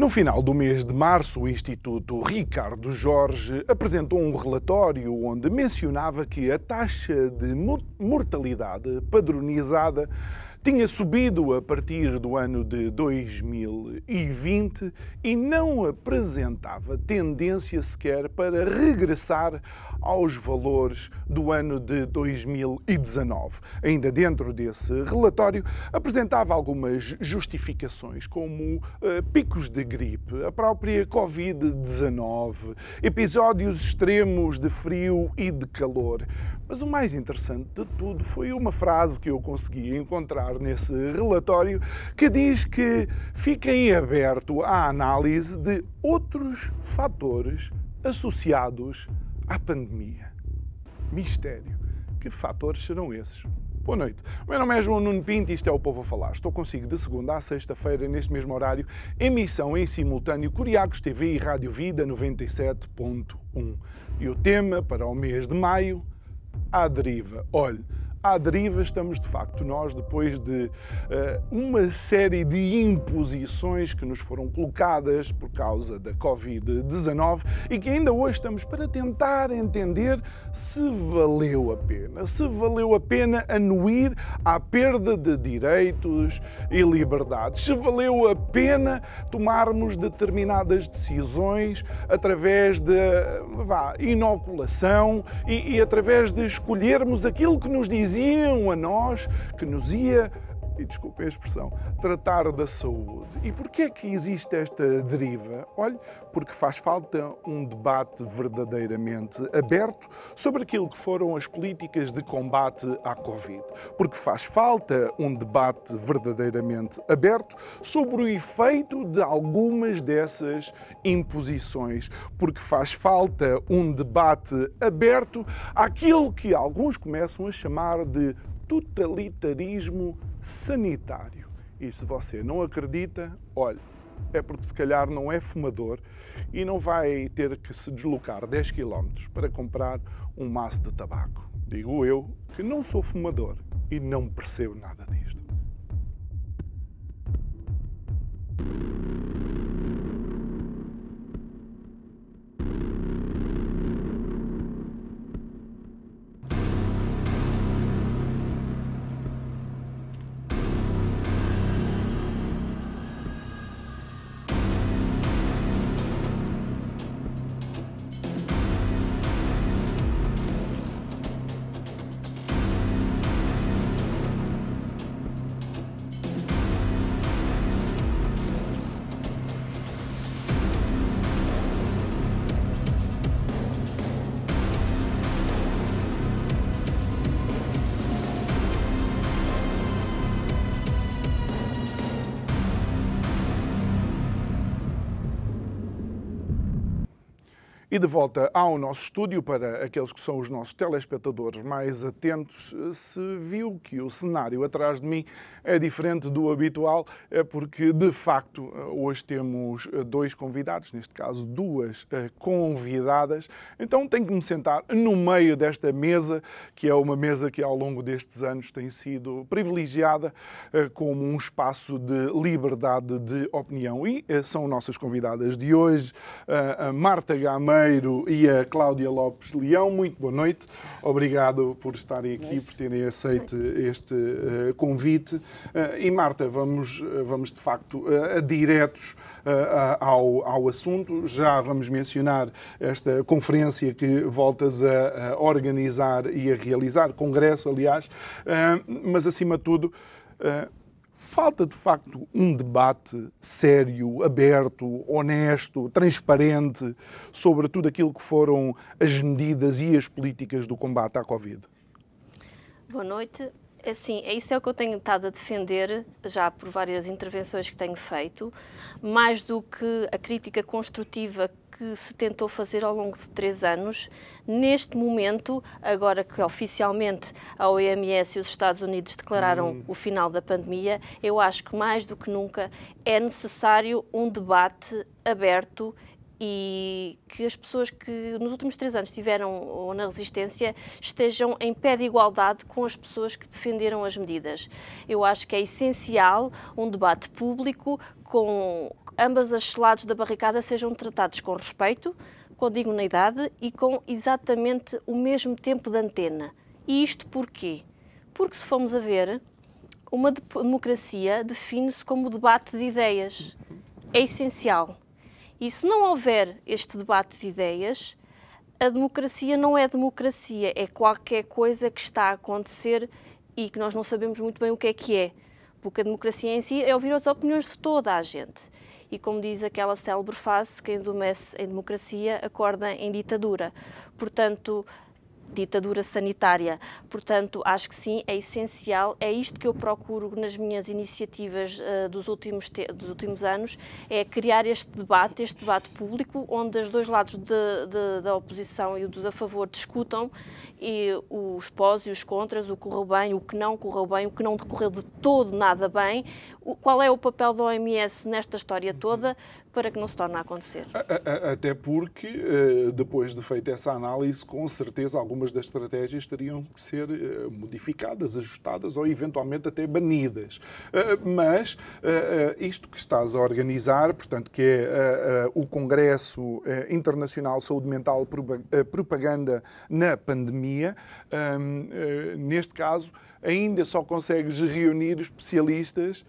No final do mês de março, o Instituto Ricardo Jorge apresentou um relatório onde mencionava que a taxa de mortalidade padronizada tinha subido a partir do ano de 2020 e não apresentava tendência sequer para regressar aos valores do ano de 2019. Ainda dentro desse relatório, apresentava algumas justificações, como uh, picos de gripe, a própria Covid-19, episódios extremos de frio e de calor. Mas o mais interessante de tudo foi uma frase que eu consegui encontrar nesse relatório que diz que fica em aberto à análise de outros fatores associados à pandemia. Mistério. Que fatores serão esses? Boa noite. O meu nome é João Nuno Pinto e isto é o Povo a Falar. Estou consigo de segunda a sexta-feira, neste mesmo horário, emissão em simultâneo Curiacos TV e Rádio Vida 97.1. E o tema para o mês de maio à deriva. Olhe, à deriva estamos de facto nós, depois de uh, uma série de imposições que nos foram colocadas por causa da Covid-19 e que ainda hoje estamos para tentar entender se valeu a pena. Se valeu a pena anuir à perda de direitos e liberdades. Se valeu a pena tomarmos determinadas decisões através de vá, inoculação e, e através de escolhermos aquilo que nos diz diziam a nós que nos ia e desculpem a expressão, tratar da saúde. E porquê é que existe esta deriva? Olhe, porque faz falta um debate verdadeiramente aberto sobre aquilo que foram as políticas de combate à Covid. Porque faz falta um debate verdadeiramente aberto sobre o efeito de algumas dessas imposições. Porque faz falta um debate aberto àquilo que alguns começam a chamar de totalitarismo sanitário. E se você não acredita, olhe, é porque se calhar não é fumador e não vai ter que se deslocar 10 km para comprar um maço de tabaco. Digo eu que não sou fumador e não percebo nada disto. De volta ao nosso estúdio, para aqueles que são os nossos telespectadores mais atentos, se viu que o cenário atrás de mim é diferente do habitual, é porque de facto hoje temos dois convidados, neste caso duas eh, convidadas, então tenho que me sentar no meio desta mesa, que é uma mesa que ao longo destes anos tem sido privilegiada eh, como um espaço de liberdade de opinião. E eh, são nossas convidadas de hoje, a Marta Gameiro e a Cláudia Lopes Leão. Muito boa noite. Obrigado por estarem aqui, por terem aceito este uh, convite. Uh, e Marta, vamos, eh, vamos de facto uh, diretos ao, ao assunto. Já vamos mencionar esta conferência que voltas a, a organizar e a realizar, congresso, aliás, mas acima de tudo Falta, de facto, um debate sério, aberto, honesto, transparente sobre tudo aquilo que foram as medidas e as políticas do combate à Covid. Boa noite. Sim, é isso é o que eu tenho estado a defender já por várias intervenções que tenho feito, mais do que a crítica construtiva que se tentou fazer ao longo de três anos. Neste momento, agora que oficialmente a OMS e os Estados Unidos declararam hum. o final da pandemia, eu acho que mais do que nunca é necessário um debate aberto e que as pessoas que nos últimos três anos estiveram na resistência estejam em pé de igualdade com as pessoas que defenderam as medidas. Eu acho que é essencial um debate público com ambas as lados da barricada sejam tratados com respeito, com dignidade e com exatamente o mesmo tempo de antena. E isto porquê? Porque se formos a ver, uma democracia define-se como debate de ideias. É essencial. E se não houver este debate de ideias, a democracia não é democracia, é qualquer coisa que está a acontecer e que nós não sabemos muito bem o que é que é. Porque a democracia em si é ouvir as opiniões de toda a gente. E como diz aquela célebre frase, quem adormece em democracia acorda em ditadura. Portanto, ditadura sanitária. Portanto, acho que sim, é essencial. É isto que eu procuro nas minhas iniciativas uh, dos, últimos dos últimos anos, é criar este debate, este debate público, onde os dois lados de, de, da oposição e dos a favor discutam e os pós e os contras, o que correu bem, o que não correu bem, o que não decorreu de todo nada bem, qual é o papel da OMS nesta história toda para que não se torne a acontecer? Até porque, eh, depois de feita essa análise, com certeza algumas das estratégias teriam que ser eh, modificadas, ajustadas ou eventualmente até banidas. Eh, mas isto que estás a organizar, portanto, que é o Congresso Internacional Saúde Mental Propaganda na Pandemia, neste caso, ainda só consegues reunir especialistas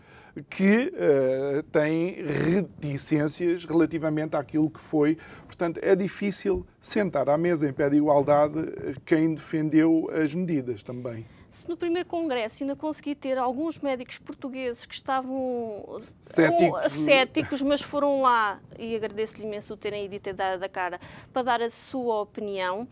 que uh, têm reticências relativamente àquilo que foi. Portanto, é difícil sentar à mesa em pé de igualdade eh, quem defendeu as medidas também. Se no primeiro congresso ainda consegui ter alguns médicos portugueses que estavam céticos, céticos mas foram lá, e agradeço-lhe imenso o terem ido e ter dado a cara, para dar a sua opinião,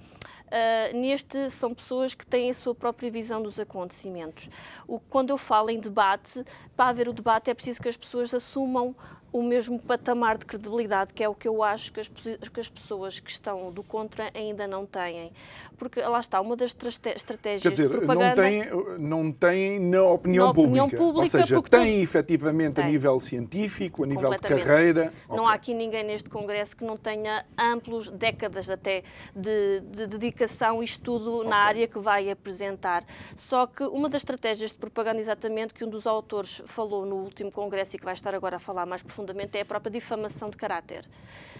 Uh, neste são pessoas que têm a sua própria visão dos acontecimentos. O, quando eu falo em debate, para haver o debate é preciso que as pessoas assumam o mesmo patamar de credibilidade, que é o que eu acho que as, que as pessoas que estão do contra ainda não têm. Porque lá está, uma das estratégias Quer dizer, de propaganda... Não têm, não têm na opinião, na pública. opinião pública. Ou seja, têm efetivamente tem. a nível científico, a nível de carreira... Não okay. há aqui ninguém neste Congresso que não tenha amplos, décadas até, de, de dedicação e estudo okay. na área que vai apresentar. Só que uma das estratégias de propaganda, exatamente, que um dos autores falou no último Congresso e que vai estar agora a falar mais profundamente, profundamente é a própria difamação de caráter,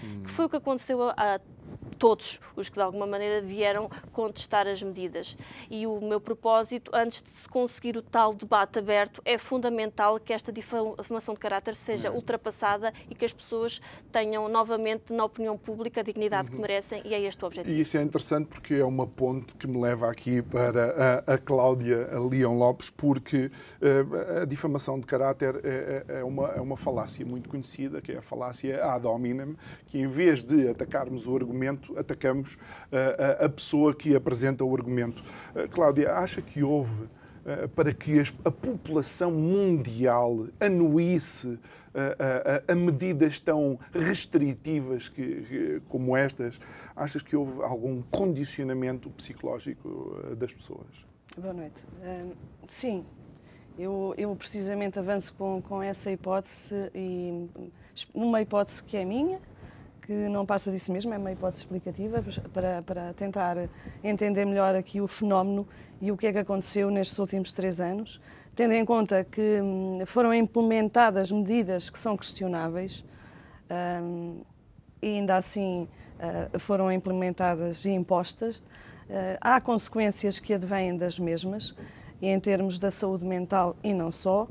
hum. que foi o que aconteceu a, a todos os que de alguma maneira vieram contestar as medidas. E o meu propósito, antes de se conseguir o tal debate aberto, é fundamental que esta difamação de caráter seja uhum. ultrapassada e que as pessoas tenham novamente na opinião pública a dignidade uhum. que merecem e é este o objetivo. E isso é interessante porque é uma ponte que me leva aqui para a, a Cláudia a Leão Lopes, porque uh, a difamação de caráter é, é, é, uma, é uma falácia muito conhecida, que é a falácia ad hominem, que em vez de atacarmos o argumento, atacamos uh, a pessoa que apresenta o argumento. Uh, Cláudia, acha que houve uh, para que a população mundial anuísse a, a, a, medidas tão restritivas que, que, como estas, achas que houve algum condicionamento psicológico das pessoas? Boa noite. sim, eu, eu, precisamente avanço com, com essa hipótese e numa hipótese que é minha, que não passa disso mesmo, é uma hipótese explicativa para, para tentar entender melhor aqui o fenómeno e o que é que aconteceu nestes últimos três anos, tendo em conta que hum, foram implementadas medidas que são questionáveis um, e ainda assim uh, foram implementadas e impostas, uh, há consequências que advêm das mesmas, em termos da saúde mental e não só,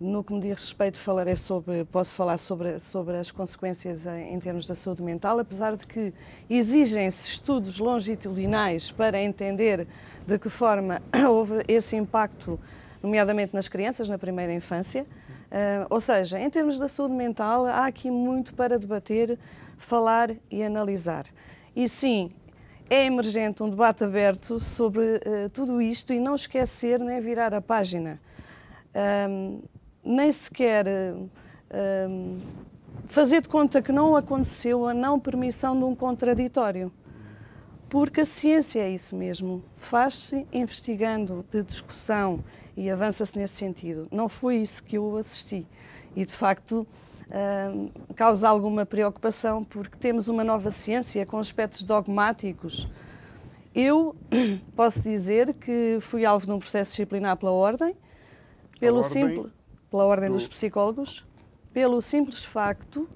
no que me diz respeito, falarei sobre, posso falar sobre, sobre as consequências em termos da saúde mental, apesar de que exigem-se estudos longitudinais para entender de que forma houve esse impacto, nomeadamente nas crianças, na primeira infância. Uh, ou seja, em termos da saúde mental, há aqui muito para debater, falar e analisar. E sim, é emergente um debate aberto sobre uh, tudo isto e não esquecer nem virar a página. Nem sequer um, fazer de conta que não aconteceu a não permissão de um contraditório. Porque a ciência é isso mesmo. Faz-se investigando de discussão e avança-se nesse sentido. Não foi isso que eu assisti. E, de facto, uh, causa alguma preocupação porque temos uma nova ciência com aspectos dogmáticos. Eu posso dizer que fui alvo de um processo disciplinar pela Ordem, pelo simples, pela Ordem do... dos Psicólogos, pelo simples facto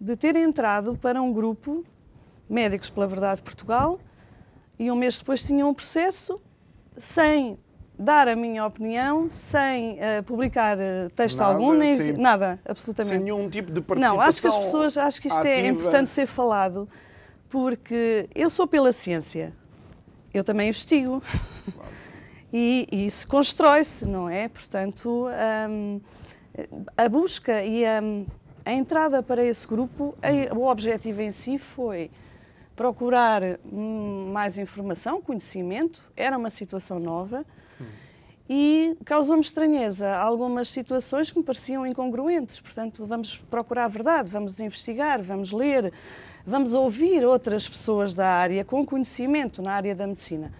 de ter entrado para um grupo, Médicos pela Verdade de Portugal, e um mês depois tinha um processo sem dar a minha opinião sem uh, publicar uh, texto nada, algum, nem sem, nada, absolutamente. Sem nenhum tipo de participação Não, acho que as pessoas, acho que isto é ativa. é importante ser falado, porque eu sou pela ciência, eu também investigo. e, isso constrói-se, não é? Portanto, um, a busca e a, a, entrada para esse grupo, a, o objetivo em si foi procurar hum, mais informação, conhecimento, era uma situação nova e causou-me estranheza algumas situações que me pareciam incongruentes. Portanto, vamos procurar a verdade, vamos investigar, vamos ler, vamos ouvir outras pessoas da área com conhecimento na área da medicina.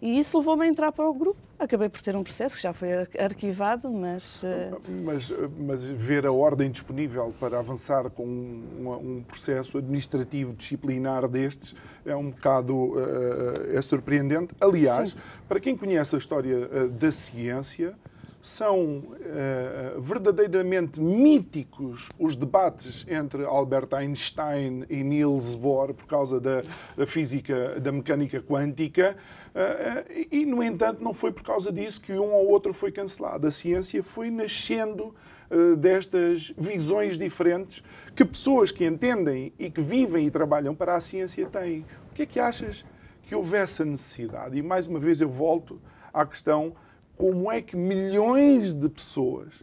E isso levou-me a entrar para o grupo. Acabei por ter um processo que já foi arquivado, mas... Uh... Mas, mas ver a ordem disponível para avançar com um, um processo administrativo disciplinar destes é um bocado uh, é surpreendente. Aliás, Sim. para quem conhece a história da ciência, são uh, verdadeiramente míticos os debates entre Albert Einstein e Niels Bohr por causa da, da física, da mecânica quântica, uh, e, no entanto, não foi por causa disso que um ou outro foi cancelado. A ciência foi nascendo uh, destas visões diferentes que pessoas que entendem e que vivem e trabalham para a ciência têm. O que é que achas que houvesse a necessidade? E mais uma vez eu volto à questão como é que milhões de pessoas,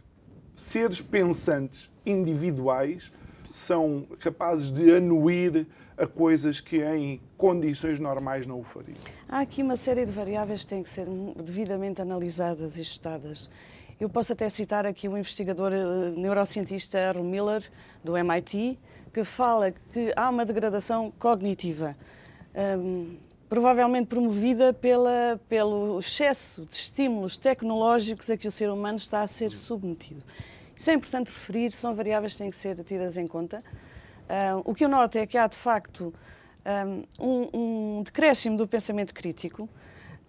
seres pensantes, individuais, são capazes de anuir a coisas que em condições normais não o fariam. Há aqui uma série de variáveis que têm que ser devidamente analisadas e estudadas. Eu posso até citar aqui o investigador eh, neurocientista Earl Miller, do MIT, que fala que há uma degradação cognitiva. Um, provavelmente promovida pela, pelo excesso de estímulos tecnológicos a que o ser humano está a ser submetido. Isso é importante referir, são variáveis que têm que ser tidas em conta. Uh, o que eu noto é que há, de facto, um, um decréscimo do pensamento crítico.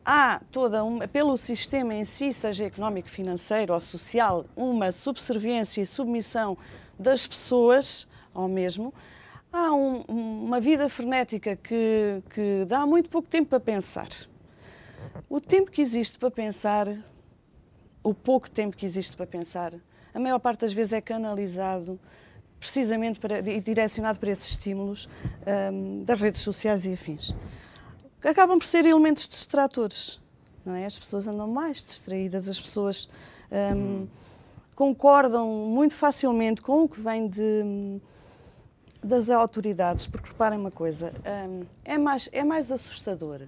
Há toda uma, pelo sistema em si, seja económico, financeiro ou social, uma subserviência e submissão das pessoas ao mesmo há um, uma vida frenética que, que dá muito pouco tempo para pensar. O tempo que existe para pensar, o pouco tempo que existe para pensar, a maior parte das vezes é canalizado precisamente para, e direcionado para esses estímulos um, das redes sociais e afins. Acabam por ser elementos distratores. Não é? As pessoas andam mais distraídas, as pessoas um, concordam muito facilmente com o que vem de das autoridades, porque reparem uma coisa, hum, é, mais, é mais assustador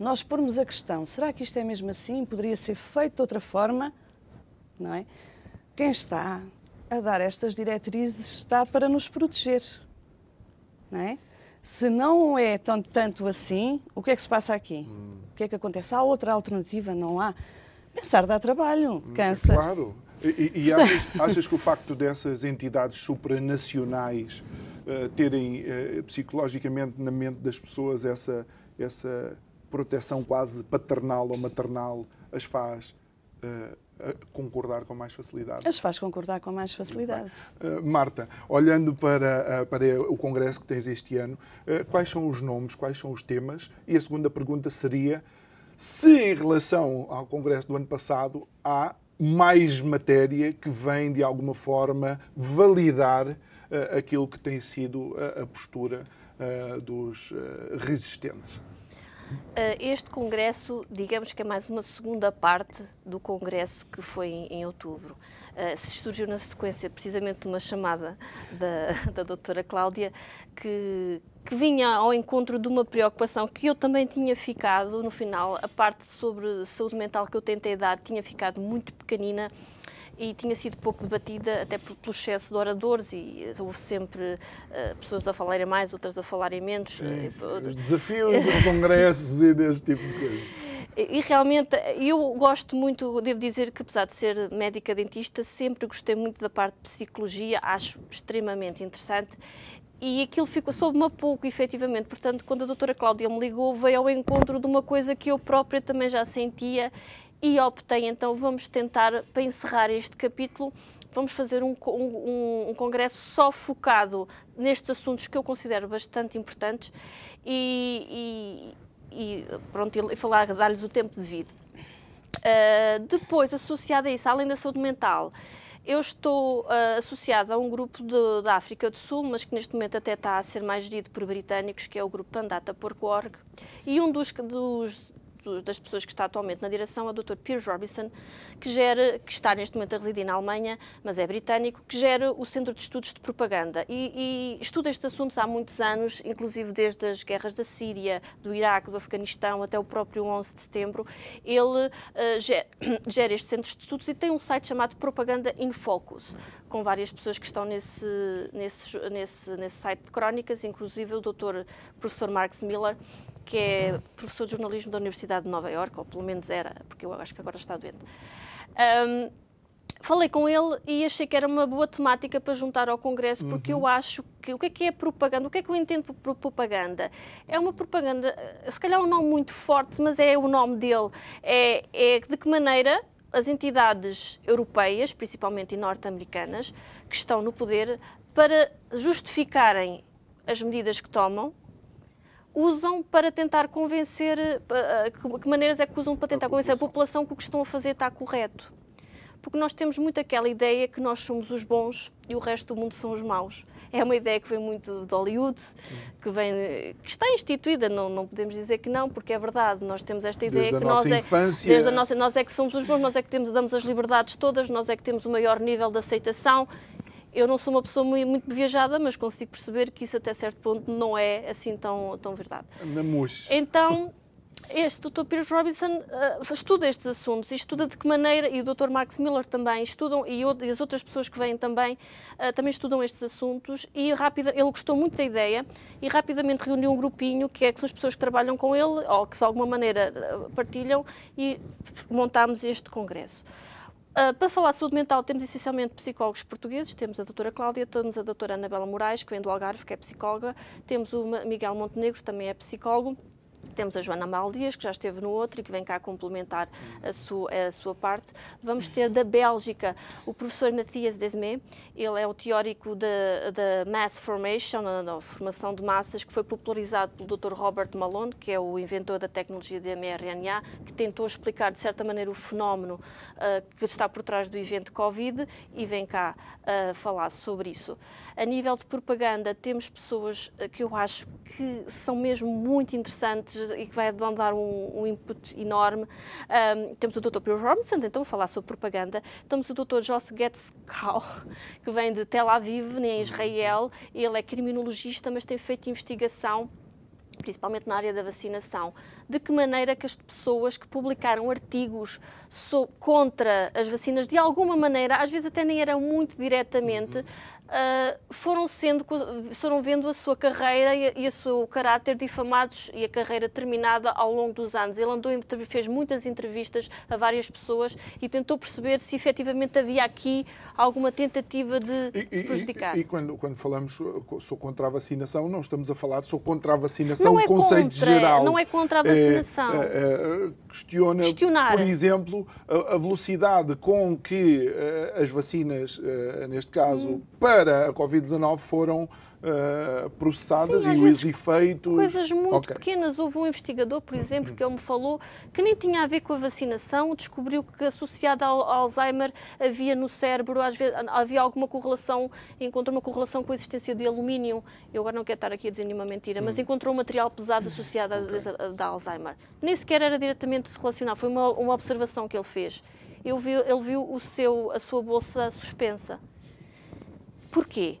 nós pormos a questão, será que isto é mesmo assim? Poderia ser feito de outra forma? Não é? Quem está a dar estas diretrizes está para nos proteger, não é? Se não é tanto, tanto assim, o que é que se passa aqui? Hum. O que é que acontece? Há outra alternativa? Não há? Pensar dá trabalho, hum, cansa. Claro. E, e achas, achas que o facto dessas entidades supranacionais eh, terem uh, psicologicamente na mente das pessoas essa, essa proteção quase paternal ou maternal, as faz uh, concordar com mais facilidade. As faz concordar com mais facilidade. Marta, olhando para, para o congresso que tens este ano, quais são os nomes, quais são os temas? E a segunda pergunta seria se em relação ao congresso do ano passado há mais matéria que vem de alguma forma validar aquilo que tem sido a, a postura dos resistentes. Este congresso, digamos que é mais uma segunda parte do congresso que foi em, outubro. Uh, surgiu na sequência precisamente de uma chamada da, da doutora Cláudia que, que vinha ao encontro de uma preocupação que eu também tinha ficado, no final, a parte sobre saúde mental que eu tentei dar tinha ficado muito pequenina e tinha sido pouco debatida, até pelo excesso de oradores, e houve sempre uh, pessoas a falarem mais, outras a falarem menos. Sim, sim. Os desafios dos congressos e desse tipo de coisa. E realmente, eu gosto muito, devo dizer que apesar de ser médica dentista, sempre gostei muito da parte de psicologia, acho extremamente interessante e aquilo ficou soube-me a pouco, efetivamente. Portanto, quando a doutora Cláudia me ligou, veio ao encontro de uma coisa que eu própria também já sentia e optei, então, vamos tentar, para encerrar este capítulo, vamos fazer um, um, um congresso só focado nestes assuntos que eu considero bastante importantes e, e, e pronto, e falar, dar-lhes o tempo devido. Uh, depois, associado a isso, além da saúde mental, eu estou uh, associada a um grupo de, da África do Sul, mas que neste momento até está a ser mais gerido por britânicos, que é o grupo Pandata.org, e um dos, dos das pessoas que está atualmente na direção é o Dr. Piers Robinson, que, gera, que está neste momento a residir na Alemanha, mas é britânico, que gera o Centro de Estudos de Propaganda e, e estuda estes assuntos há muitos anos, inclusive desde as guerras da Síria, do Iraque, do Afeganistão até o próprio 11 de setembro. Ele uh, gera, gera estes centros de estudos e tem um site chamado Propaganda in Focus, com várias pessoas que estão nesse, nesse, nesse, nesse site de crónicas, inclusive o Dr. Professor Marx Miller, que é professor de jornalismo da Universidade de Nova Iorque, ou pelo menos era, porque eu acho que agora está doente. Um, falei com ele e achei que era uma boa temática para juntar ao Congresso, porque uhum. eu acho que o que é que é propaganda? O que é que eu entendo por propaganda? É uma propaganda, se calhar um nome muito forte, mas é o nome dele. É, é de que maneira as entidades europeias, principalmente norte-americanas, que estão no poder, para justificarem as medidas que tomam, usam para tentar convencer, eh, que maneiras é que usam para tentar a convencer a população que o que estão a fazer está correto. Porque nós temos muito aquela ideia que nós somos os bons e o resto do mundo são os maus. É uma ideia que vem muito de Hollywood, que, vem, que está instituída, não, não podemos dizer que não, porque é verdade. Nós temos esta ideia desde que nós infância... é, desde a nossa nós é que somos os bons, nós é que temos, damos as liberdades todas, nós é que temos o maior nível de aceitação eu não sou uma pessoa muito, viajada, mas consigo perceber que isso até certo ponto não é assim tão, tão verdade. Namus. Então, este Dr. Piers Robinson uh, estuda estes assuntos e estuda de que maneira, e o Dr. Max Miller também estudam, e, e as outras pessoas que vêm também, uh, também estudam estes assuntos, e rápida, ele gostou muito da ideia e rapidamente reuniu um grupinho, que, é, que são as pessoas que trabalham com ele, ou que de alguma maneira uh, partilham, e montámos este congresso. Uh, para falar de saúde mental, temos essencialmente psicólogos portugueses. Temos a doutora Cláudia, temos a doutora Anabela Moraes, que vem do Algarve, que é psicóloga. Temos o Miguel Montenegro, também é psicólogo. Temos a Joana Maldias, que já esteve no outro e que vem cá complementar a sua, a sua parte. Vamos ter da Bélgica o professor Matias Desmé. Ele é o teórico da, Mass Formation, a, formação de massas, que foi popularizado pelo Dr. Robert Malone, que é o inventor da tecnologia de mRNA, que tentou explicar, de certa maneira, o fenómeno uh, que está por trás do evento Covid e vem cá uh, falar sobre isso. A nível de propaganda, temos pessoas uh, que eu acho que são mesmo muito interessantes e que vai dar um, um input enorme. Um, temos o Dr. Bill Robinson, então, a falar sobre propaganda. Temos o Dr. Joss Getzkau, que vem de Tel Aviv, em Israel. Ele é criminologista, mas tem feito investigação principalmente na área da vacinação, de que maneira que as pessoas que publicaram artigos so, contra as vacinas, de alguma maneira, às vezes até nem eram muito diretamente, uh, foram, sendo, foram vendo a sua carreira e, e o seu caráter difamados e a carreira terminada ao longo dos anos. Ele andou, fez muitas entrevistas a várias pessoas e tentou perceber se efetivamente havia aqui alguma tentativa de, e, de prejudicar. E, e, quando, quando falamos sou contra a vacinação, não estamos a falar sou contra a vacinação, não é conceito contra, geral. Não é contra a vacinação. É, é, é, questiona, Questionar. por exemplo, a, a, velocidade com que uh, as vacinas, uh, neste caso, hum. para para a Covid-19 foram uh, processadas Sim, e os efeitos. Coisas muito okay. pequenas. Houve um investigador, por exemplo, que ele me falou que nem tinha a ver com a vacinação, descobriu que associado ao Alzheimer havia no cérebro, às vezes, havia alguma correlação, encontrou uma correlação com a existência de alumínio. Eu agora não quero estar aqui a dizer nenhuma mentira, mas hum. encontrou um material pesado associado okay. a, a, Alzheimer. Nem sequer era diretamente relacionado, foi uma, uma observação que ele fez. Ele viu, ele viu o seu, a sua bolsa suspensa. Porquê?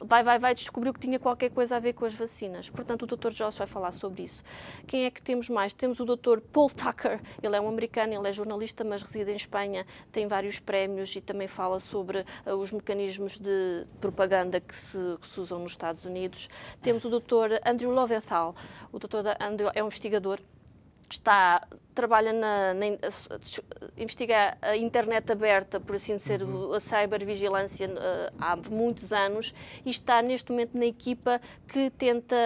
Vai, vai, vai, descobriu que tinha qualquer coisa a ver com as vacinas. Portanto, o Dr. Joss vai falar sobre isso. Quem é que temos mais? Temos o Dr. Paul Tucker, ele é um americano, ele é jornalista, mas reside em Espanha, tem vários prémios e também fala sobre uh, os mecanismos de propaganda que se, que se, usam nos Estados Unidos. Temos o Dr. Andrew Loventhal, o Dr. Andrew é um investigador está trabalha na, na, investiga a internet aberta, por assim dizer, uhum. a cybervigilância uh, há muitos anos e está neste momento na equipa que tenta,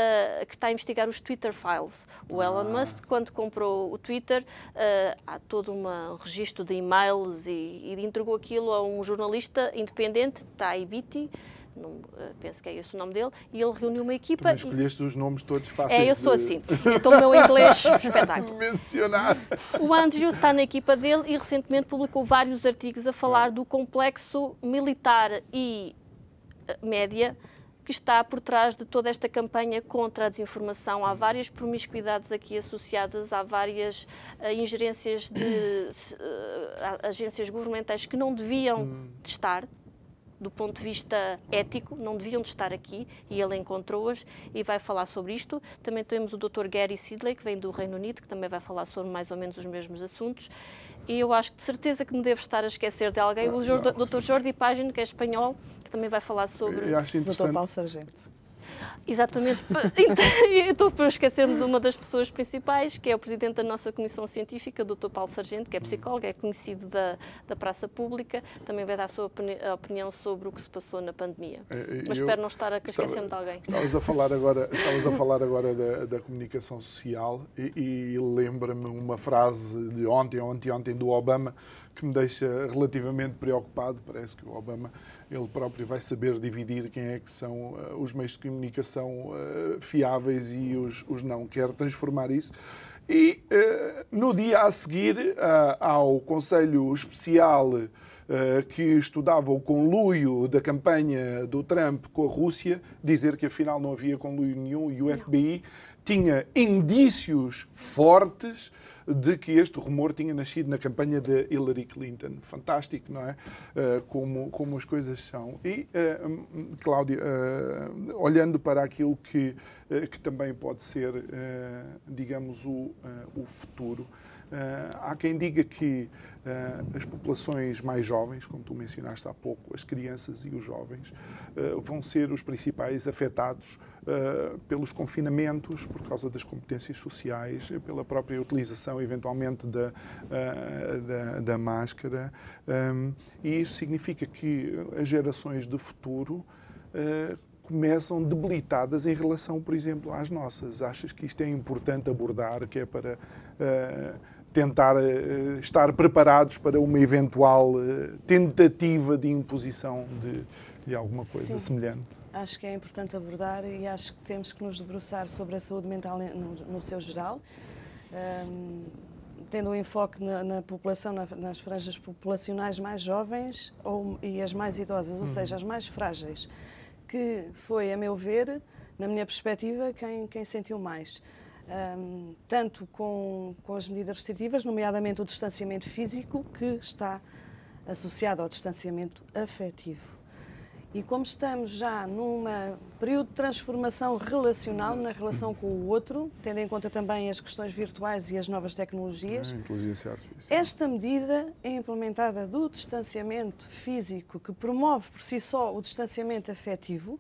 que está a investigar os Twitter files. O ah. Elon Musk, quando comprou o Twitter, uh, há todo um registro de e-mails e, e entregou aquilo a um jornalista independente, Tai Biti, não, eh, penso que é esse o nome dele, e ele reuniu uma equipa. Também escolheste e... os nomes todos fáceis. É, eu sou de... assim. Então o meu inglês espetáculo. Mencionar. O Andrew está na equipa dele e recentemente publicou vários artigos a falar do complexo militar e eh, média que está por trás de toda esta campanha contra a desinformação. Há várias promiscuidades aqui associadas, há várias uh, ingerências de uh, agências governamentais que não deviam hum. estar, do ponto de vista ético, não deviam de estar aqui e ele encontrou-as e vai falar sobre isto. Também temos o Dr. Gary Sidley, que vem do Reino Unido, que também vai falar sobre mais ou menos os mesmos assuntos. E eu acho que de certeza que me devo estar a esquecer de alguém. o Dr. Jordi Pagino, que é espanhol, que também vai falar sobre. Eu acho interessante. Dr. Paulo Sargento. Exatamente. Estou por esquecer-me de uma das pessoas principais, que é o presidente da nossa Comissão Científica, o Dr. Paulo Sargento, que é psicólogo, é conhecido da, da praça pública, também vai dar a sua opinião sobre o que se passou na pandemia. É, Mas espero não estar a esquecer-me de alguém. Estavas a falar agora, estavas a falar agora da, da comunicação social e, e lembra-me uma frase de ontem, ontem, ontem do Obama, que me deixa relativamente preocupado. Parece que o Obama ele próprio vai saber dividir quem é que são uh, os meios de comunicação uh, fiáveis e os, os, não. Quer transformar isso. E uh, no dia a seguir ao Conselho Especial que estudava o conluio da campanha do Trump com a Rússia, dizer que afinal não havia conluio nenhum e o FBI tinha indícios fortes de que este rumor tinha nascido na campanha de Hillary Clinton. Fantástico, não é? Uh, como, como as coisas são. E, uh, Cláudia, uh, olhando para aquilo que, que também pode ser, digamos, o, o futuro, há quem diga que as populações mais jovens, como tu mencionaste há pouco, as crianças e os jovens, vão ser os principais afetados uh, pelos confinamentos, por causa das competências sociais, pela própria utilização, eventualmente, da, uh, da, da, máscara. Um, e isso significa que as gerações do futuro uh, começam debilitadas em relação, por exemplo, às nossas. Achas que isto é importante abordar, que é para tentar estar preparados para uma eventual tentativa de imposição de, de alguma coisa Sim. semelhante? Acho que é importante abordar e acho que temos que nos debruçar sobre a saúde mental no, no seu geral, um, tendo um enfoque na, na população, na, nas franjas populacionais mais jovens ou, e as mais idosas, ou uhum. seja, as mais frágeis, que foi, a meu ver, na minha perspectiva, quem, quem sentiu mais. Um, tanto com, com as medidas restritivas, nomeadamente o distanciamento físico, que está associado ao distanciamento afetivo. E como estamos já num período de transformação relacional na relação com o outro, tendo em conta também as questões virtuais e as novas tecnologias, inteligência artificial. esta medida é implementada do distanciamento físico, que promove por si só o distanciamento afetivo,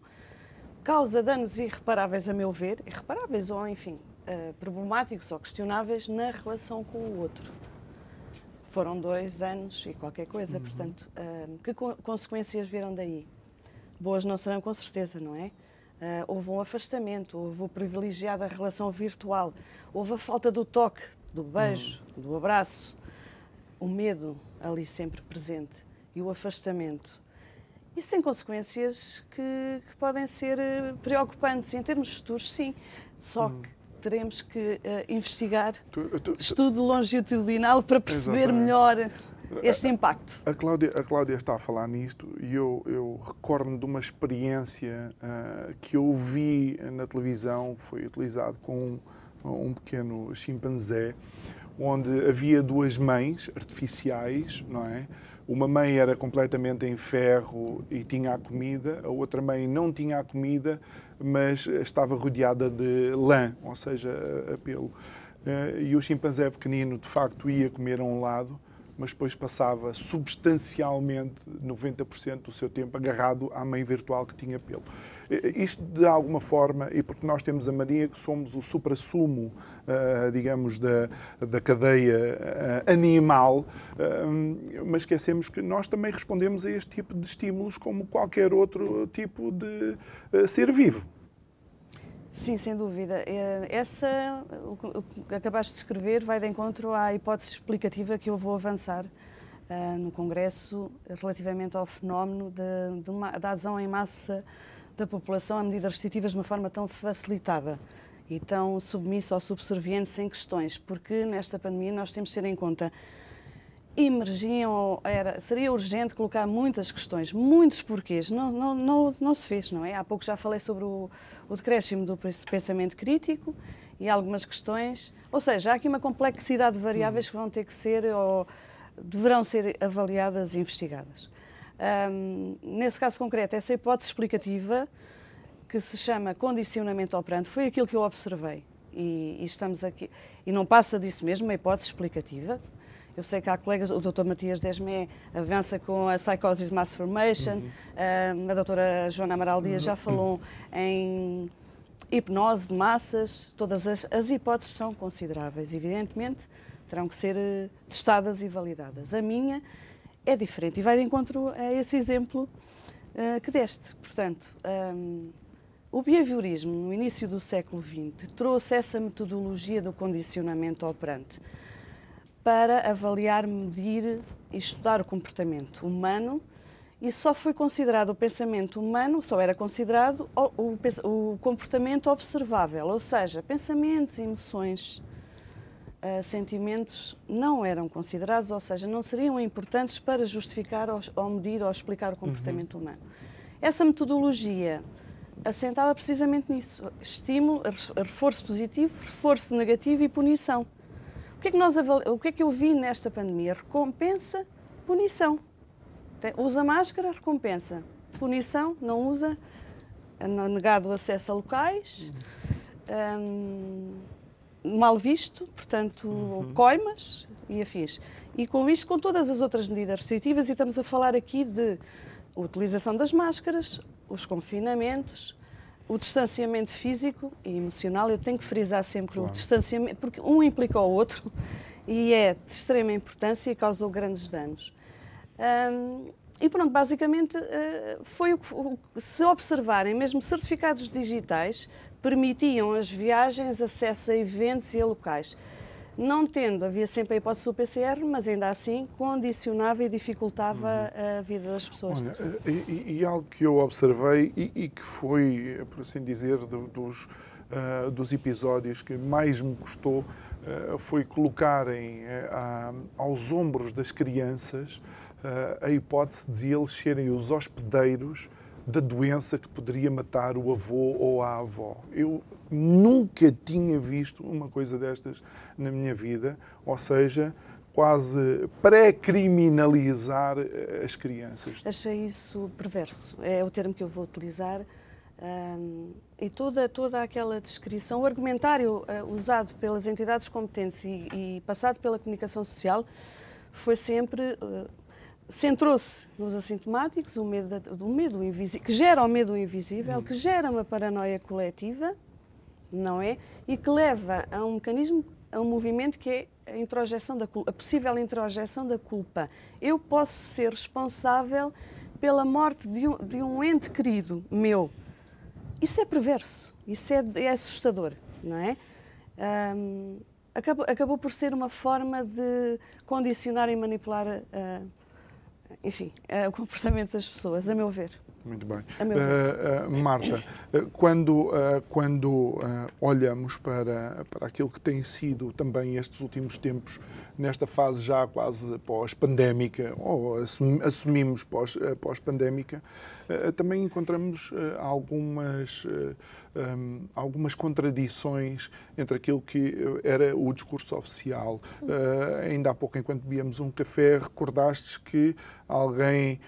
causa danos irreparáveis, a meu ver, irreparáveis ou, enfim, uh, problemáticos ou questionáveis na relação com o outro. Foram dois anos e qualquer coisa, uhum. portanto, uh, que co consequências viram daí? Boas não serão com certeza, não é? Uh, houve um afastamento, houve o privilegiado da relação virtual, houve a falta do toque, do beijo, uhum. do abraço, o medo ali sempre presente e o afastamento. Isso tem consequências que, que podem ser eh, preocupantes. Em termos futuros, sim. Só uhum. que teremos que uh, investigar tu, tu, tu, estudo longitudinal para perceber exatamente. melhor este impacto. A, Cláudia, a Cláudia está a falar nisto e eu, eu recordo de uma experiência uh, que eu vi na televisão, foi utilizado com um, um pequeno chimpanzé, onde havia duas mães artificiais, não é? uma mãe era completamente em ferro e tinha a comida, a outra mãe não tinha a comida, mas estava rodeada de lã, ou seja, a pelo. Eh, e o chimpanzé pequenino, de facto, ia comer a um lado, mas depois passava substancialmente 90% do seu tempo agarrado à mãe virtual que tinha pelo. Isto, de alguma forma, e porque nós temos a mania que somos o supra-sumo, uh, digamos, da, da cadeia uh, animal, uh, mas esquecemos que nós também respondemos a este tipo de estímulos como qualquer outro tipo de ser vivo. Sim, sem dúvida. É, essa, o que acabaste de escrever, vai de encontro à hipótese explicativa que eu vou avançar uh, no Congresso relativamente ao fenómeno de, de uma, da adesão em massa da população a medidas restritivas de uma forma tão facilitada e tão submissa ou subserviente sem questões, porque nesta pandemia nós temos de ter em conta emergiam, era, seria urgente colocar muitas questões, muitos porquês. Não, não, não, não se fez, não é? Há pouco já falei sobre o, o decréscimo do pensamento crítico e algumas questões. Ou seja, há aqui uma complexidade de variáveis que vão ter que ser ou deverão ser avaliadas e investigadas. Um, nesse caso concreto, essa hipótese explicativa, que se chama condicionamento operante, foi aquilo que eu observei. E, e estamos aqui. E não passa disso mesmo, uma hipótese explicativa, eu sei que há colegas, o Dr. Matias Desmé avança com a Psychosis Mass Formation, uhum. a doutora Joana Amaral Dias uhum. já falou em hipnose de massas, todas as, as, hipóteses são consideráveis, evidentemente, terão que ser eh, testadas e validadas. A minha é diferente e vai de encontro a esse exemplo uh, que deste. Portanto, um, o behaviorismo, no início do século XX, trouxe essa metodologia do condicionamento operante para avaliar, medir e estudar o comportamento humano e só foi considerado o pensamento humano, só era considerado o, o, o comportamento observável, ou seja, pensamentos, emoções, uh, sentimentos não eram considerados, ou seja, não seriam importantes para justificar ou, ou medir ou explicar o comportamento uhum. humano. Essa metodologia assentava precisamente nisso: estímulo, reforço positivo, reforço negativo e punição que é que, nós o que é que eu vi nesta pandemia? Recompensa, punição. Usa máscara, recompensa. Punição, não usa, negado o acesso a locais, um, mal visto, portanto, uhum. coimas e afins. E com isto, com todas as outras medidas restritivas, e estamos a falar aqui de utilização das máscaras, os confinamentos, o distanciamento físico e emocional, eu tenho que frisar sempre claro. o distanciamento, porque um implica o outro e é de extrema importância e causou grandes danos. Um, e pronto, basicamente uh, foi o que, se observarem, mesmo certificados digitais permitiam as viagens, acesso a eventos e a locais. Não tendo, havia sempre a hipótese do PCR, mas ainda assim condicionava e dificultava uhum. a vida das pessoas. Olha, e, e, algo que eu observei e, e que foi, por assim dizer, do, dos, uh, dos episódios que mais me custou uh, foi colocarem uh, aos ombros das crianças a hipótese de eles serem os hospedeiros da doença que poderia matar o avô ou a avó. Eu nunca tinha visto uma coisa destas na minha vida, ou seja, quase pré-criminalizar eh, as crianças. Achei isso perverso, é o termo que eu vou utilizar. Um, e toda, toda aquela descrição, o argumentário uh, usado pelas entidades competentes e, e, passado pela comunicação social foi sempre. Uh, centrou-se nos assintomáticos, o medo, do medo invisível, que gera o medo invisível, que gera uma paranoia coletiva, não é? E que leva a um mecanismo, a um movimento que é a introjeção da a possível introjeção da culpa. Eu posso ser responsável pela morte de um, de um ente querido meu. Isso é perverso, isso é, é assustador, não é? Um, acabou, acabou, por ser uma forma de condicionar e manipular uh, enfim, é o comportamento das pessoas, a meu ver. Muito bem. Uh, uh, Marta, uh, quando, quando olhamos para, para aquilo que tem sido também estes últimos tempos, nesta fase já quase pós-pandémica, ou assumimos pós-pandémica, também encontramos algumas, um, algumas contradições entre aquilo que era o discurso oficial. Ainda há pouco, enquanto bebíamos um café, recordaste que alguém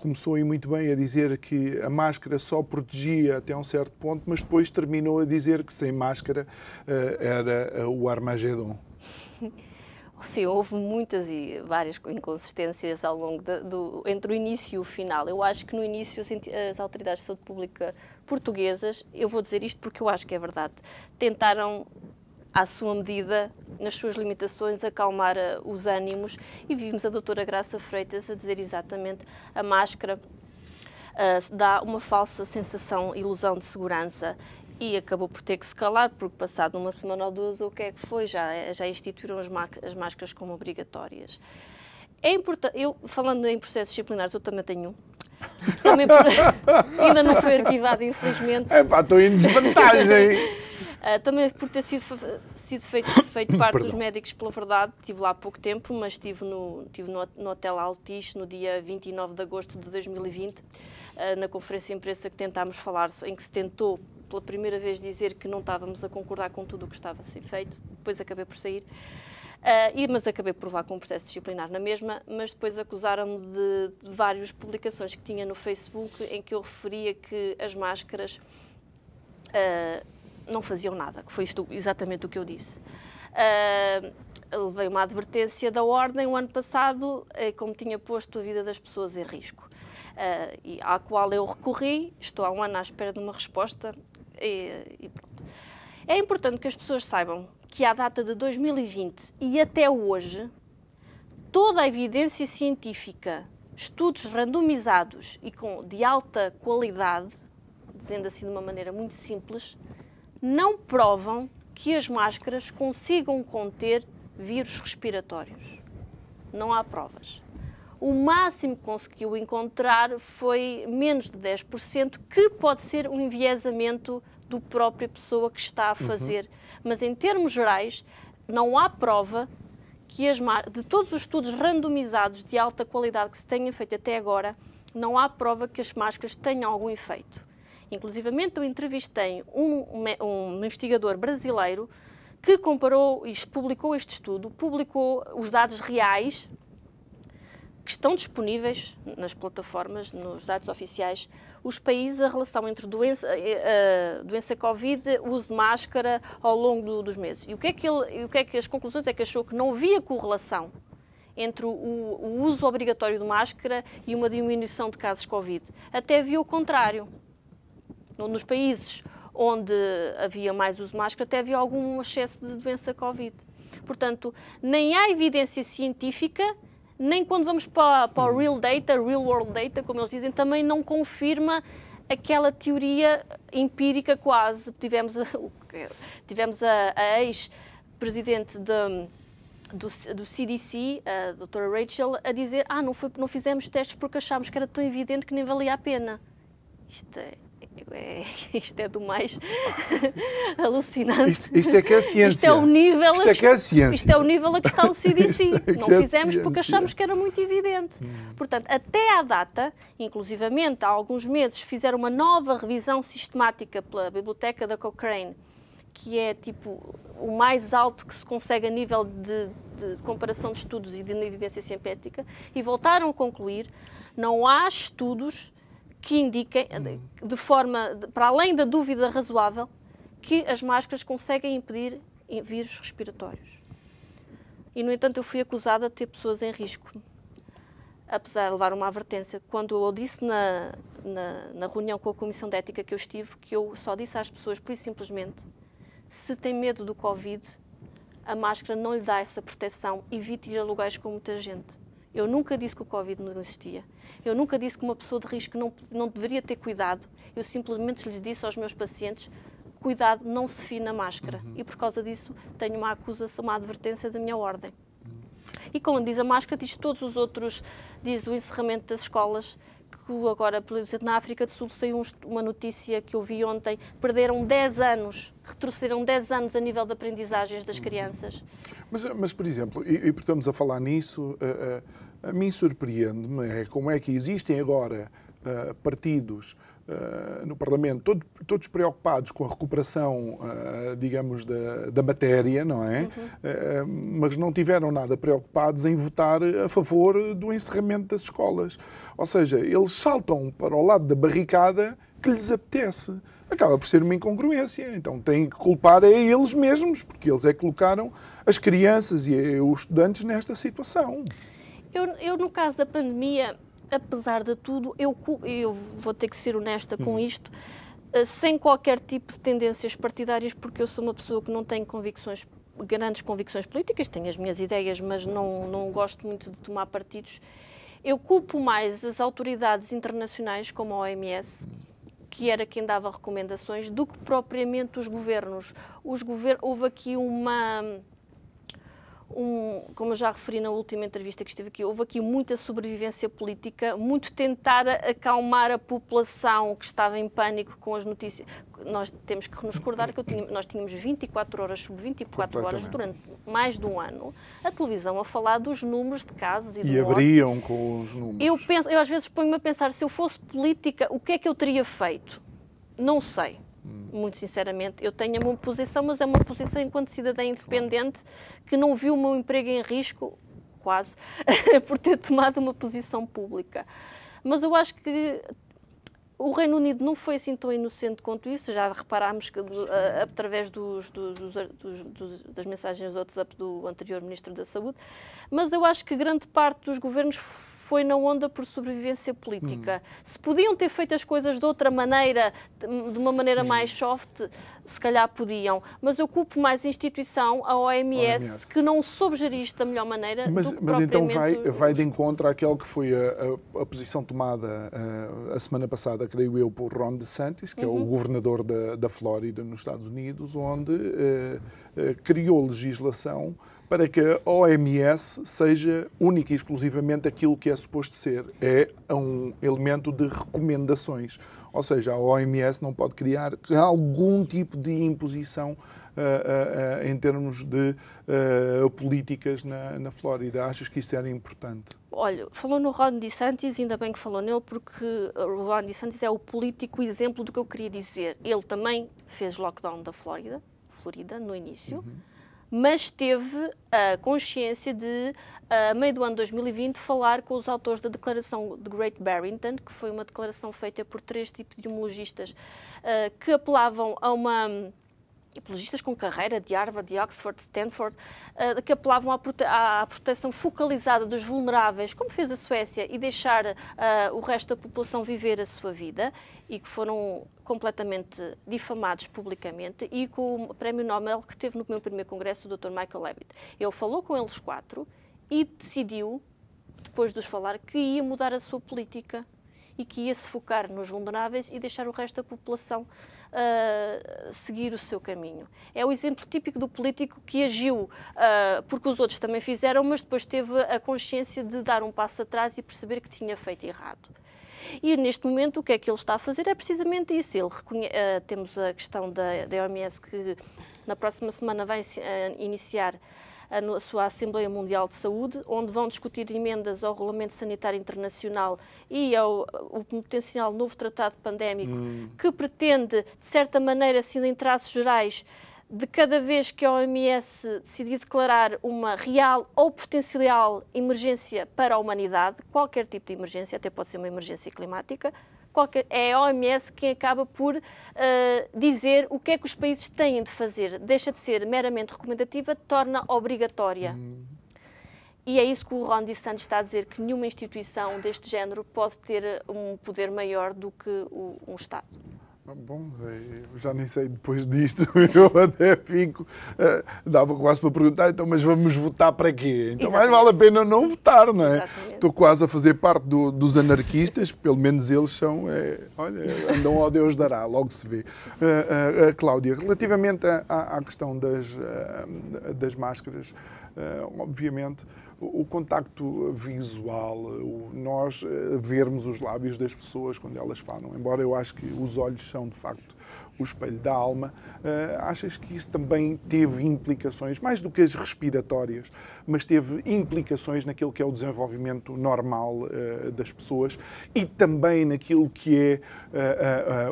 começou aí muito bem a dizer que a máscara só protegia até um certo ponto, mas depois terminou a dizer que sem máscara uh, era uh, o Armagedon. Sim, houve muitas e várias inconsistências ao longo de, do, entre o início e o final. Eu acho que no início as, autoridades de saúde pública portuguesas, eu vou dizer isto porque eu acho que é verdade, tentaram à sua medida, nas suas limitações, acalmar uh, os ânimos e vimos a doutora Graça Freitas a dizer exatamente a máscara uh, dá uma falsa sensação, ilusão de segurança e acabou por ter que se calar, porque passado uma semana ou duas, o que é que foi? Já, já instituíram as, as máscaras como obrigatórias. É importante, eu falando em processos disciplinares, eu também tenho um. Também por, ainda não foi arquivado, infelizmente. É pá, estou em desvantagem. Uh, também por ter sido, sido feito, feito parte dos médicos, pela verdade, estive lá há pouco tempo, mas estive no, estive no, no Hotel Altis no dia 29 de agosto de 2020, uh, ah, na conferência de imprensa que tentámos falar, em que se tentou pela primeira vez dizer que não estávamos a concordar com tudo o que estava a ser feito, depois acabei por sair. Uh, e, mas acabei por levar com um processo disciplinar na mesma, mas depois acusaram-me de, de várias publicações que tinha no Facebook em que eu referia que as máscaras uh, não faziam nada, que foi isto, exatamente o que eu disse. Uh, levei uma advertência da Ordem o ano passado, eh, como tinha posto a vida das pessoas em risco, uh, e à qual eu recorri, estou há um ano à espera de uma resposta, e, e pronto. É importante que as pessoas saibam que à data de 2020 e até hoje, toda a evidência científica, estudos randomizados e com, de alta qualidade, dizendo assim de uma maneira muito simples, não provam que as máscaras consigam conter vírus respiratórios. Não há provas. O máximo que conseguiu encontrar foi menos de 10%, que pode ser um enviesamento do própria pessoa que está a uhum. fazer. Uhum. Mas em termos gerais, não há prova que as de todos os estudos randomizados de alta qualidade que se tenham feito até agora, não há prova que as máscaras tenham algum efeito. Inclusivamente, eu entrevistei um, um investigador brasileiro que comparou e publicou este estudo, publicou os dados reais que estão disponíveis nas plataformas, nos dados oficiais, os países, a relação entre doença, eh, eh, doença Covid, uso de máscara ao longo do, dos meses. E o que, é que ele, o que é que as conclusões é que achou que não havia correlação entre o, o uso obrigatório de máscara e uma diminuição de casos Covid. Até viu o contrário nos países onde havia mais uso de máscara, até havia algum excesso de doença Covid. Portanto, nem há evidência científica, nem quando vamos para, para o real data, real world data, como eles dizem, também não confirma aquela teoria empírica quase. Tivemos a, tivemos a, a ex-presidente do, do CDC, a doutora Rachel, a dizer ah, não, foi, não fizemos testes porque achámos que era tão evidente que nem valia a pena. Isto é, é, isto é do mais alucinante. Isto, isto, é que é ciência. Isto é o nível isto é que é ciência. Isto é o nível a que está o CDC. É Não é fizemos porque achamos que era muito evidente. Hum. Portanto, até à data, inclusivamente há alguns meses, fizeram uma nova revisão sistemática pela biblioteca da Cochrane, que é tipo o mais alto que se consegue a nível de, de comparação de estudos e de evidência científica, e voltaram a concluir não há estudos que indiquem, hum. de forma, para além da dúvida razoável, que as máscaras conseguem impedir vírus respiratórios. E, no entanto, eu fui acusada de ter pessoas em risco, apesar de levar uma advertência. Quando eu disse na, na, na reunião com a Comissão de Ética que eu estive, que eu só disse às pessoas, por isso simplesmente, se tem medo do Covid, a máscara não lhe dá essa proteção, evite ir a lugares com muita gente. Eu nunca disse que o Covid não existia. Eu nunca disse que uma pessoa de risco não, não deveria ter cuidado. Eu simplesmente lhes disse aos meus pacientes cuidado, não se fie na máscara. Uhum. E por causa disso tenho uma acusação, uma advertência da minha ordem. Uhum. E como diz a máscara, diz todos os outros, diz o encerramento das escolas, que que agora, por exemplo, na África do Sul saiu uma notícia que eu vi ontem, perderam 10 anos, retrocederam 10 anos a nível de aprendizagens das crianças. Mas, mas por exemplo, e, e estamos a falar nisso, a, a, a mim surpreende-me é como é que existem agora uh, partidos Uh, no Parlamento, todo, todos preocupados com a recuperação, uh, digamos, da, da, matéria, não é? Uhum. Uh, mas não tiveram nada preocupados em votar a favor do encerramento das escolas. Ou seja, eles saltam para o lado da barricada que lhes apetece. Acaba por ser uma incongruência. Então têm que culpar a eles mesmos, porque eles é que colocaram as crianças e os estudantes nesta situação. Eu, eu no caso da pandemia, apesar de tudo, eu, eu vou ter que ser honesta com uhum. isto, eh, sem qualquer tipo de tendências partidárias, porque eu sou uma pessoa que não tem convicções, grandes convicções políticas, tenho as minhas ideias, mas não, não gosto muito de tomar partidos. Eu culpo mais as autoridades internacionais, como a OMS, que era quem dava recomendações, do que propriamente os governos. Os gover houve aqui uma um, como eu já referi na última entrevista que estive aqui, houve aqui muita sobrevivência política, muito tentar acalmar a população que estava em pânico com as notícias. Nós temos que nos recordar que tinha, nós tínhamos 24 horas sobre 24 horas durante mais de um ano a televisão a falar dos números de casos e, e abriam com os números. Eu, penso, eu às vezes ponho-me a pensar, se eu fosse política, o que é que eu teria feito? Não sei muito sinceramente. Eu tenho a minha posição, mas é uma posição enquanto cidadã independente que não viu o meu emprego em risco, quase, por ter tomado uma posição pública. Mas eu acho que o Reino Unido não foi assim tão inocente quanto isso, já reparámos que, através dos, dos, dos, das mensagens do WhatsApp do anterior Ministro da Saúde, mas eu acho que grande parte dos governos foi na onda por sobrevivência política. Hum. Se podiam ter feito as coisas de outra maneira, de uma maneira hum. mais soft, se calhar podiam. Mas eu culpo mais a instituição, a OMS, OMS. que não soube gerir isto da melhor maneira. Mas, mas então vai, vai de encontro àquele que foi a, a, a posição tomada a, a, semana passada, creio eu, por Ron DeSantis, que uhum. é o uhum. governador da, da Flórida, nos Estados Unidos, onde uh, uh, criou legislação para que a OMS seja única e exclusivamente aquilo que é suposto ser. É um elemento de recomendações. Ou seja, a OMS não pode criar algum tipo de imposição uh, uh, uh, em termos de políticas na, na Flórida. Achas que isso era importante? Olha, falou no Ron DeSantis, ainda bem que falou nele, porque o Ron DeSantis é o político exemplo do que eu queria dizer. Ele também fez lockdown da Flórida, Florida, no início. Uhum mas teve a consciência de, a meio do ano 2020, falar com os autores da declaração de Great Barrington, que foi uma declaração feita por três tipos de homologistas uh, que apelavam a uma apologistas com carreira de Harvard, de Oxford, de Stanford, uh, que apelavam à, prote à, proteção focalizada dos vulneráveis, como fez a Suécia, e deixar uh, o resto da população viver a sua vida, e que foram completamente difamados publicamente, e com o prémio Nobel que teve no meu primeiro congresso, o Dr. Michael Levitt. Ele falou com eles quatro e decidiu, depois de os falar, que ia mudar a sua política e que ia se focar nos vulneráveis e deixar o resto da população uh, seguir o seu caminho. É o exemplo típico do político que agiu uh, porque os outros também fizeram, mas depois teve a consciência de dar um passo atrás e perceber que tinha feito errado. E neste momento o que é que ele está a fazer é precisamente isso. Ele reconhe... uh, temos a questão da, da OMS que na próxima semana vai iniciar a sua Assembleia Mundial de Saúde, onde vão discutir emendas ao Regulamento Sanitário Internacional e ao, ao potencial novo tratado pandémico, hum. que pretende, de certa maneira, assim, em traços gerais, de cada vez que a OMS decidir declarar uma real ou potencial emergência para a humanidade, qualquer tipo de emergência, até pode ser uma emergência climática, qualquer, é a OMS quem acaba por uh, dizer o que é que os países têm de fazer. Deixa de ser meramente recomendativa, torna obrigatória. Hum. E é isso que o Ron DeSantis está a dizer, que nenhuma instituição deste género pode ter um poder maior do que o, um Estado. Bom, eh, já nem sei depois disto, eu até fico. Uh, dava quase para perguntar, então, mas vamos votar para quê? Então mais vale a pena não votar, não é? Exatamente. Estou quase a fazer parte do, dos anarquistas, pelo menos eles são. É, olha, andam ao Deus dará, logo se vê. Uh, uh, Cláudia, relativamente à, à questão das, das máscaras, obviamente o contacto visual, o nós eh, vermos os lábios das pessoas quando elas falam, embora eu acho que os olhos são de facto o espelho da alma, uh, achas que isso também teve implicações, mais do que as respiratórias, mas teve implicações naquilo que é o desenvolvimento normal uh, das pessoas e também naquilo que é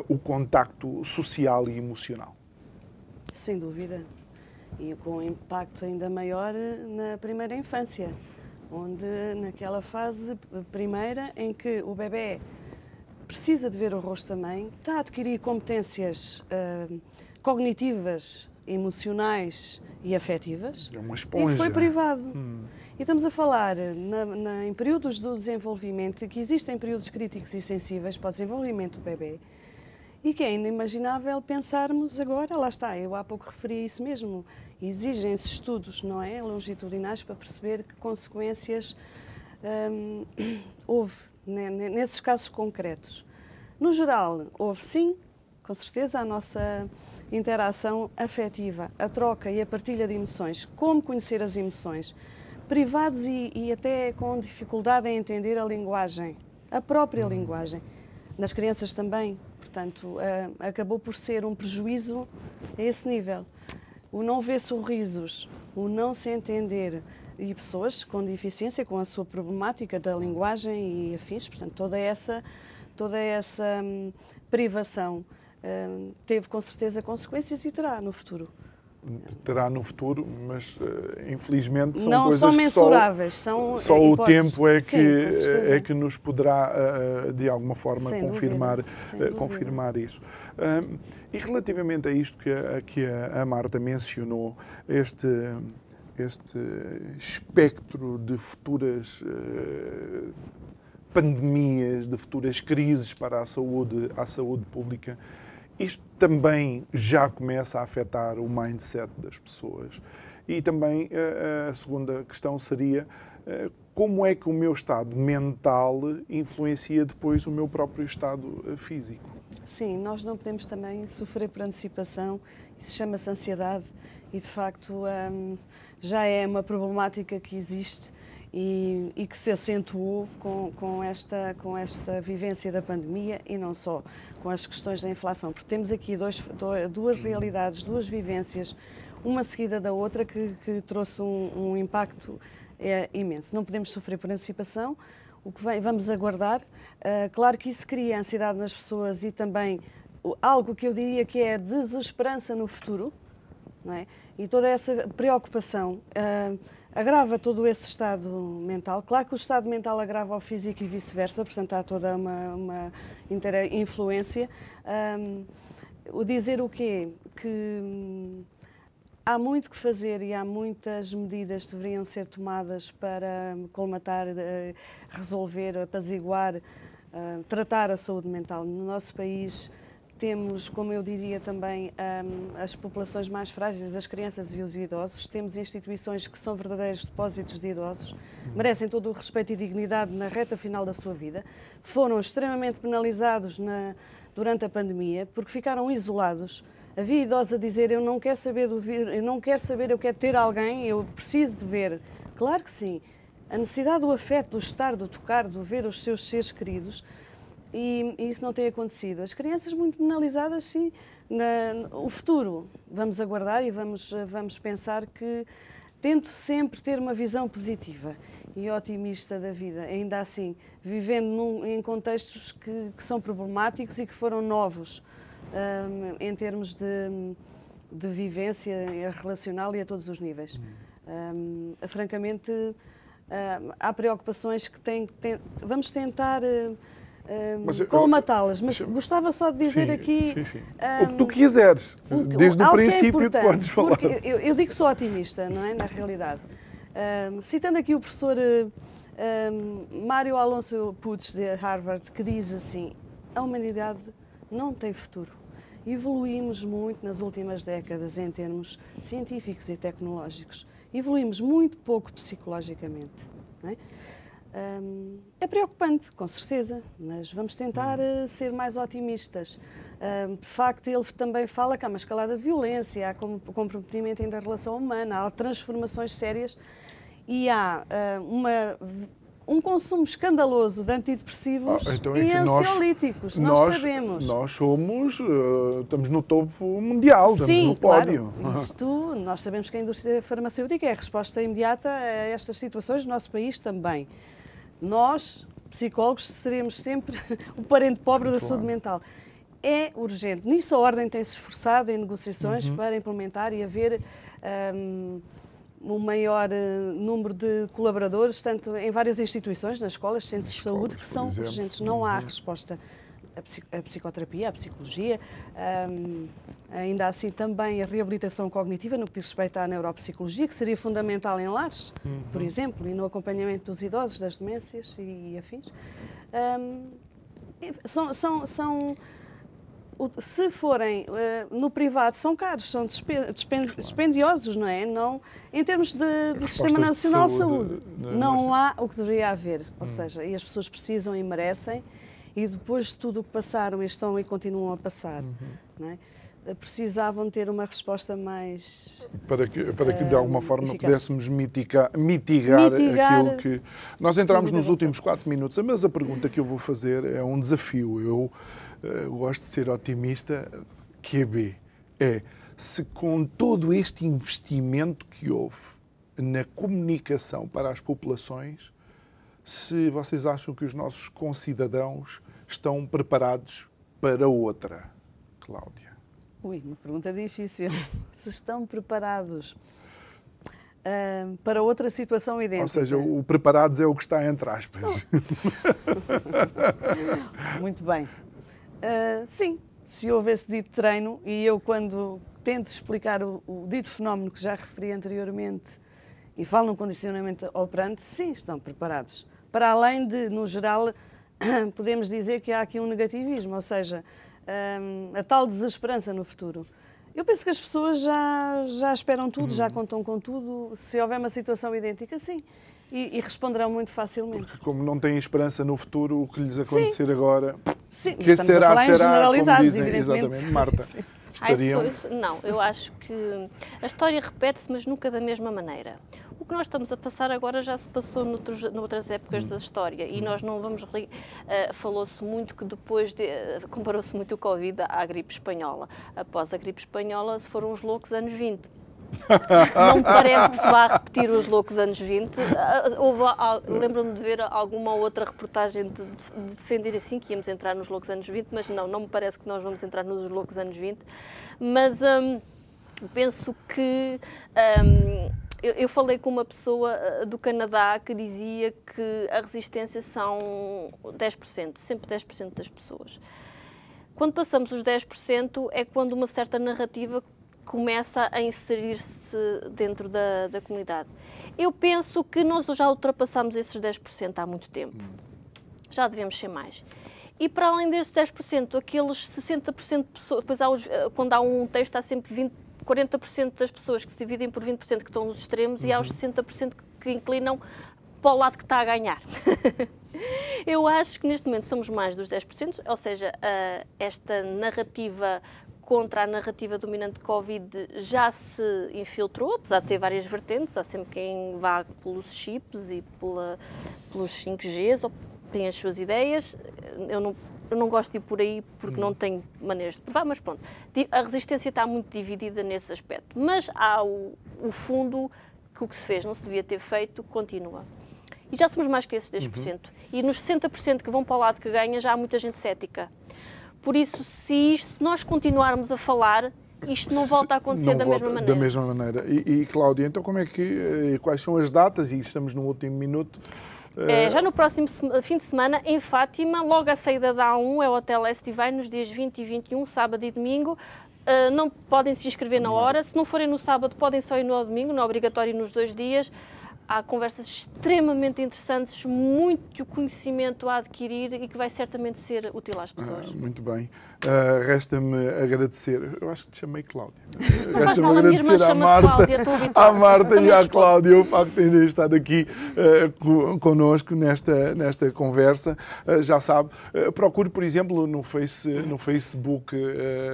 o contacto social e emocional? Sem dúvida e com um impacto ainda maior na primeira infância, onde naquela fase primeira em que o bebê precisa de ver o rosto da mãe, está a adquirir competências uh, cognitivas, emocionais e afetivas. É uma esponja. E foi privado. Hum. E estamos a falar na, na, em períodos do desenvolvimento, que existem períodos críticos e sensíveis para o desenvolvimento do bebê, e que é inimaginável pensarmos agora, lá está, eu há pouco referi isso mesmo, exigem-se estudos, não é, longitudinais para perceber que consequências hum, houve nesses casos concretos. No geral, houve sim, com certeza, a nossa interação afetiva, a troca e a partilha de emoções, como conhecer as emoções, privados e, e até com dificuldade em entender a linguagem, a própria linguagem. Nas crianças também, Portanto, uh, acabou por ser um prejuízo a esse nível. O não ver sorrisos, o não se entender e pessoas com deficiência, com a sua problemática da linguagem e afins, portanto, toda essa, toda essa hum, privação hum, teve com certeza consequências e terá no futuro terá no futuro, mas uh, infelizmente são não coisas são mensuráveis, que só, são só o tempo é que Sim, é que nos poderá uh, de alguma forma Sem confirmar confirmar isso. e relativamente a isto que a, que a Marta mencionou, este este espectro de futuras pandemias, de futuras crises para a saúde, a saúde pública, isto também já começa a afetar o mindset das pessoas. E também eh, a segunda questão seria eh, como é que o meu estado mental influencia depois o meu próprio estado eh, físico? Sim, nós não podemos também sofrer por antecipação, isso chama-se ansiedade e de facto hum, já é uma problemática que existe e, e, que se acentuou com, com, esta, com esta vivência da pandemia e não só, com as questões da inflação, porque temos aqui dois, duas realidades, duas vivências, uma seguida da outra, que, que trouxe um, um impacto é, imenso. Não podemos sofrer por antecipação, o que vem, vamos aguardar. Uh, claro que isso cria ansiedade nas pessoas e também algo que eu diria que é desesperança no futuro, não é? e toda essa preocupação. Uh, agrava todo esse estado mental. Claro que o estado mental agrava o físico e vice-versa, portanto há toda uma, uma influência. Um, o dizer o quê? Que hum, há muito que fazer e há muitas medidas que deveriam ser tomadas para colmatar, eh, resolver, apaziguar, uh, tratar a saúde mental no nosso país temos, como eu diria também, um, as populações mais frágeis, as crianças e os idosos. Temos instituições que são verdadeiros depósitos de idosos, merecem todo o respeito e dignidade na reta final da sua vida. Foram extremamente penalizados na, durante a pandemia porque ficaram isolados. Havia idosos a dizer: Eu não quero saber do eu não quero saber, eu quero ter alguém, eu preciso de ver. Claro que sim. A necessidade do afeto, do estar, do tocar, do ver os seus seres queridos e, e, isso não tem acontecido. As crianças muito penalizadas, sim. Na, o futuro, vamos aguardar e vamos, vamos pensar que tento sempre ter uma visão positiva e otimista da vida, ainda assim, vivendo num, em contextos que, que, são problemáticos e que foram novos um, em termos de, de vivência relacional e a todos os níveis. Um, francamente, um, há preocupações que têm, tem, vamos tentar. Uh, um, colmatá-las. Mas gostava só de dizer sim, aqui. Sim, sim. Um, o que tu quiseres, desde o é princípio é podes falar. Eu, eu, digo que sou otimista, não é? Na realidade. Citando aqui o professor Mário Alonso Putz, de Harvard, que diz assim: a humanidade não tem futuro. Evoluímos muito nas últimas décadas em termos científicos e tecnológicos. Evoluímos muito pouco psicologicamente. Não é? Um, é preocupante, com certeza, mas vamos tentar uh, ser mais otimistas. De facto, ele também fala que há uma escalada de violência, há comprometimento da relação humana, há transformações sérias e há uh, uma um consumo escandaloso de antidepressivos ah, então é e ansiolíticos, nós, nós, sabemos. Nós somos, uh, estamos no topo mundial, estamos Sim, no pódio. Claro. Isto, nós sabemos que a indústria farmacêutica é a resposta imediata a estas situações no nosso país também. Nós, psicólogos, seremos sempre o parente pobre da claro. saúde mental. É urgente. Nisso a Ordem tem-se esforçado em negociações uhum. para implementar e haver... Um, um maior uh, número de colaboradores, tanto em várias instituições, nas escolas, centros de saúde, que são exemplo. urgentes. Não há uhum. resposta à psicoterapia, à psicologia, um, ainda assim também a reabilitação cognitiva no que diz respeito à neuropsicologia, que seria fundamental em lares, uhum. por exemplo, e no acompanhamento dos idosos, das demências e, e afins. Um, são, são, são se forem uh, no privado, são caros, são dispendiosos, não é? Não, em termos de, do Sistema Nacional de Saúde, de saúde não há o que deveria haver. Ou hum. seja, e as pessoas precisam e merecem, e depois de tudo o que passaram e estão e continuam a passar, uhum. não é? precisavam ter uma resposta mais. Para que, para que de alguma uh, forma eficaz. pudéssemos mitigar, mitigar, mitigar, aquilo que. Nós entramos nos últimos quatro minutos, mas a pergunta que eu vou fazer é um desafio. Eu uh, gosto de ser otimista, QB, é se com todo este investimento que houve na comunicação para as populações, se vocês acham que os nossos concidadãos estão preparados para outra, Cláudia. Ui, uma pergunta difícil. se estão preparados uh, para outra situação idêntica. Ou seja, o preparados é o que está entre aspas. Muito bem. Uh, sim, se houve esse dito treino e eu, quando tento explicar o, o, dito fenómeno que já referi anteriormente e falo no condicionamento operante, sim, estão preparados. Para além de, no geral, podemos dizer que há aqui um negativismo, ou seja, um, a tal desesperança no futuro. Eu penso que as pessoas já, já esperam tudo, uhum. já contam com tudo. Se houver uma situação idêntica, sim e, e, responderão muito facilmente. Porque como não têm esperança no futuro, o que lhes acontecer Sim. agora, Sim, que estamos será, a falar será, em generalidades, dizem, Exatamente, Marta. Estariam... não, eu acho que a história repete-se, mas nunca da mesma maneira. O que nós estamos a passar agora já se passou noutros, noutras épocas hum. da história e nós não vamos. Uh, Falou-se muito que depois. De, uh, Comparou-se muito o Covid à gripe espanhola. Após a gripe espanhola, foram os loucos anos 20 não me parece que se vá repetir os loucos anos 20. Lembro-me de ver alguma outra reportagem de, de, defender assim que íamos entrar nos loucos anos 20, mas não, não me parece que nós vamos entrar nos loucos anos 20. Mas hum, penso que. Hum, eu, eu, falei com uma pessoa uh, do Canadá que dizia que a resistência são 10%, sempre 10% das pessoas. Quando passamos os 10%, é quando uma certa narrativa começa a inserir-se dentro da, da comunidade. Eu penso que nós já ultrapassamos esses 10% há muito tempo. Já devemos ser mais. E para além desses 10%, aqueles 60% de pessoas, depois há os, eh, quando há um texto, há sempre 20, 40% das pessoas que se dividem por 20% que estão nos extremos uhum. e há os 60% que, que inclinam para o lado que está a ganhar. Eu acho que neste momento somos mais dos 10%, ou seja, uh, esta narrativa contra a narrativa dominante de Covid já se infiltrou, apesar de ter várias vertentes, há sempre quem vá pelos chips e pela, pelos 5Gs, ou tem as suas ideias. Eu não, eu não gosto de ir por aí porque não tenho maneiras de provar, mas pronto. A resistência está muito dividida nesse aspecto. Mas há o, o fundo que o que se fez não se devia ter feito, continua. E já somos mais que esses 10%. Uhum. E nos 60% que vão para o lado que ganha, já há muita gente cética. Por isso, se, isto, se nós continuarmos a falar, isto não volta a acontecer da mesma maneira. Da mesma maneira. E, e, Cláudia, então como é que, eh, quais são as datas, e estamos no último minuto, é, já no próximo fim de semana, em Fátima, logo à saída da A1, é o Hotel Divine, nos dias 20 e 21, sábado e domingo. Uh, não podem se inscrever na hora. Se não forem no sábado, podem só ir no domingo, não é obrigatório nos dois dias há conversas extremamente interessantes, muito conhecimento a adquirir e que vai certamente ser útil às pessoas. Ah, muito bem. Uh, Resta-me agradecer, eu acho que te chamei Cláudia. Resta-me agradecer à Marta, Cláudia, à Marta e à Cláudia o facto de terem estado aqui uh, connosco nesta, nesta conversa. Uh, já sabe, uh, procure, por exemplo, no, face, no Facebook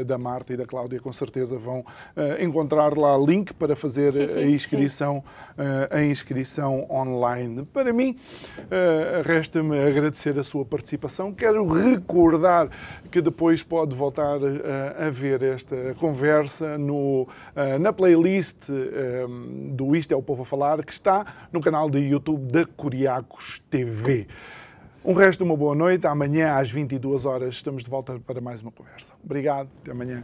da Marta e da Cláudia, com certeza vão encontrar lá link para fazer sim, sim, a inscrição. a inscrição edição online. Para mim, uh, resta-me agradecer a sua participação. Quero recordar que depois pode voltar uh, a ver esta conversa no, uh, na playlist do Isto é o Povo a Falar, que está no canal de YouTube da Curiacos TV. Um resto de uma boa noite. Amanhã, às 22 horas, estamos de volta para mais uma conversa. Obrigado. Até amanhã.